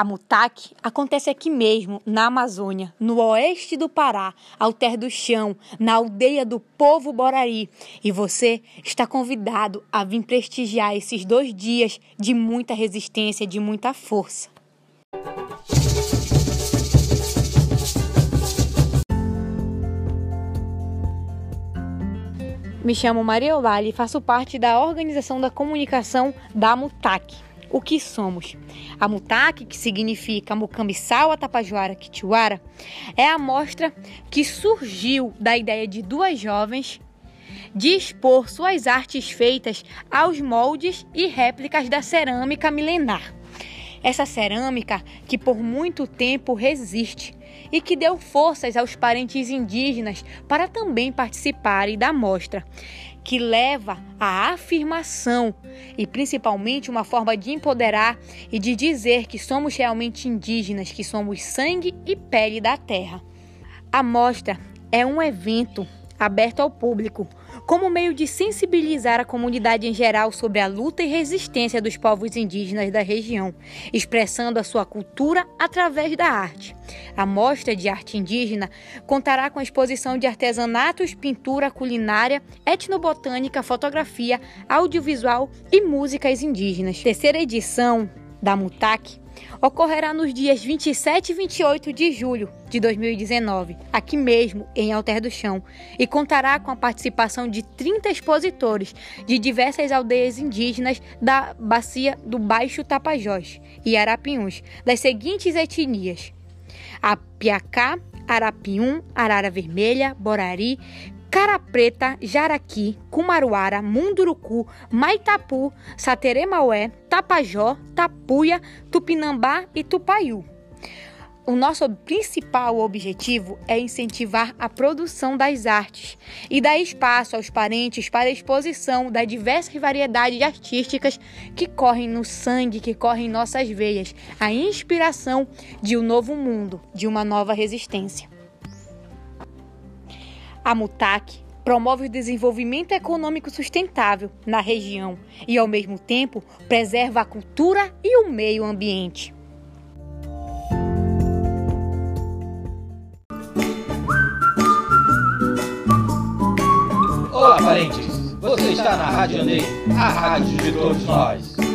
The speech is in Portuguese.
A Mutac acontece aqui mesmo, na Amazônia, no oeste do Pará, ao ter do chão, na aldeia do povo Borari. E você está convidado a vir prestigiar esses dois dias de muita resistência, de muita força. Me chamo Maria Eulalie e faço parte da organização da comunicação da Mutac. O que somos? A Mutac, que significa Mucambiçal, Atapajuara, Quitiuara, é a mostra que surgiu da ideia de duas jovens de expor suas artes feitas aos moldes e réplicas da cerâmica milenar. Essa cerâmica que por muito tempo resiste e que deu forças aos parentes indígenas para também participarem da mostra, que leva à afirmação e principalmente uma forma de empoderar e de dizer que somos realmente indígenas, que somos sangue e pele da terra. A mostra é um evento aberto ao público, como meio de sensibilizar a comunidade em geral sobre a luta e resistência dos povos indígenas da região, expressando a sua cultura através da arte. A mostra de arte indígena contará com a exposição de artesanatos, pintura, culinária, etnobotânica, fotografia, audiovisual e músicas indígenas. Terceira edição da MUTAC ocorrerá nos dias 27 e 28 de julho de 2019, aqui mesmo em Alter do Chão, e contará com a participação de 30 expositores de diversas aldeias indígenas da bacia do Baixo Tapajós e Arapiuns, das seguintes etnias: Apiacá, Arapium, Arara Vermelha, Borari, Cara Preta, Jaraqui, Cumaruara, Munduruku, Maitapu, Sateremaué, Tapajó, Tapuia, Tupinambá e Tupaiú. O nosso principal objetivo é incentivar a produção das artes e dar espaço aos parentes para a exposição das diversas variedades artísticas que correm no sangue, que correm em nossas veias, a inspiração de um novo mundo, de uma nova resistência. A MUTAC promove o desenvolvimento econômico sustentável na região e, ao mesmo tempo, preserva a cultura e o meio ambiente. Olá, parentes! Você está na Rádio Andei, a rádio de todos nós.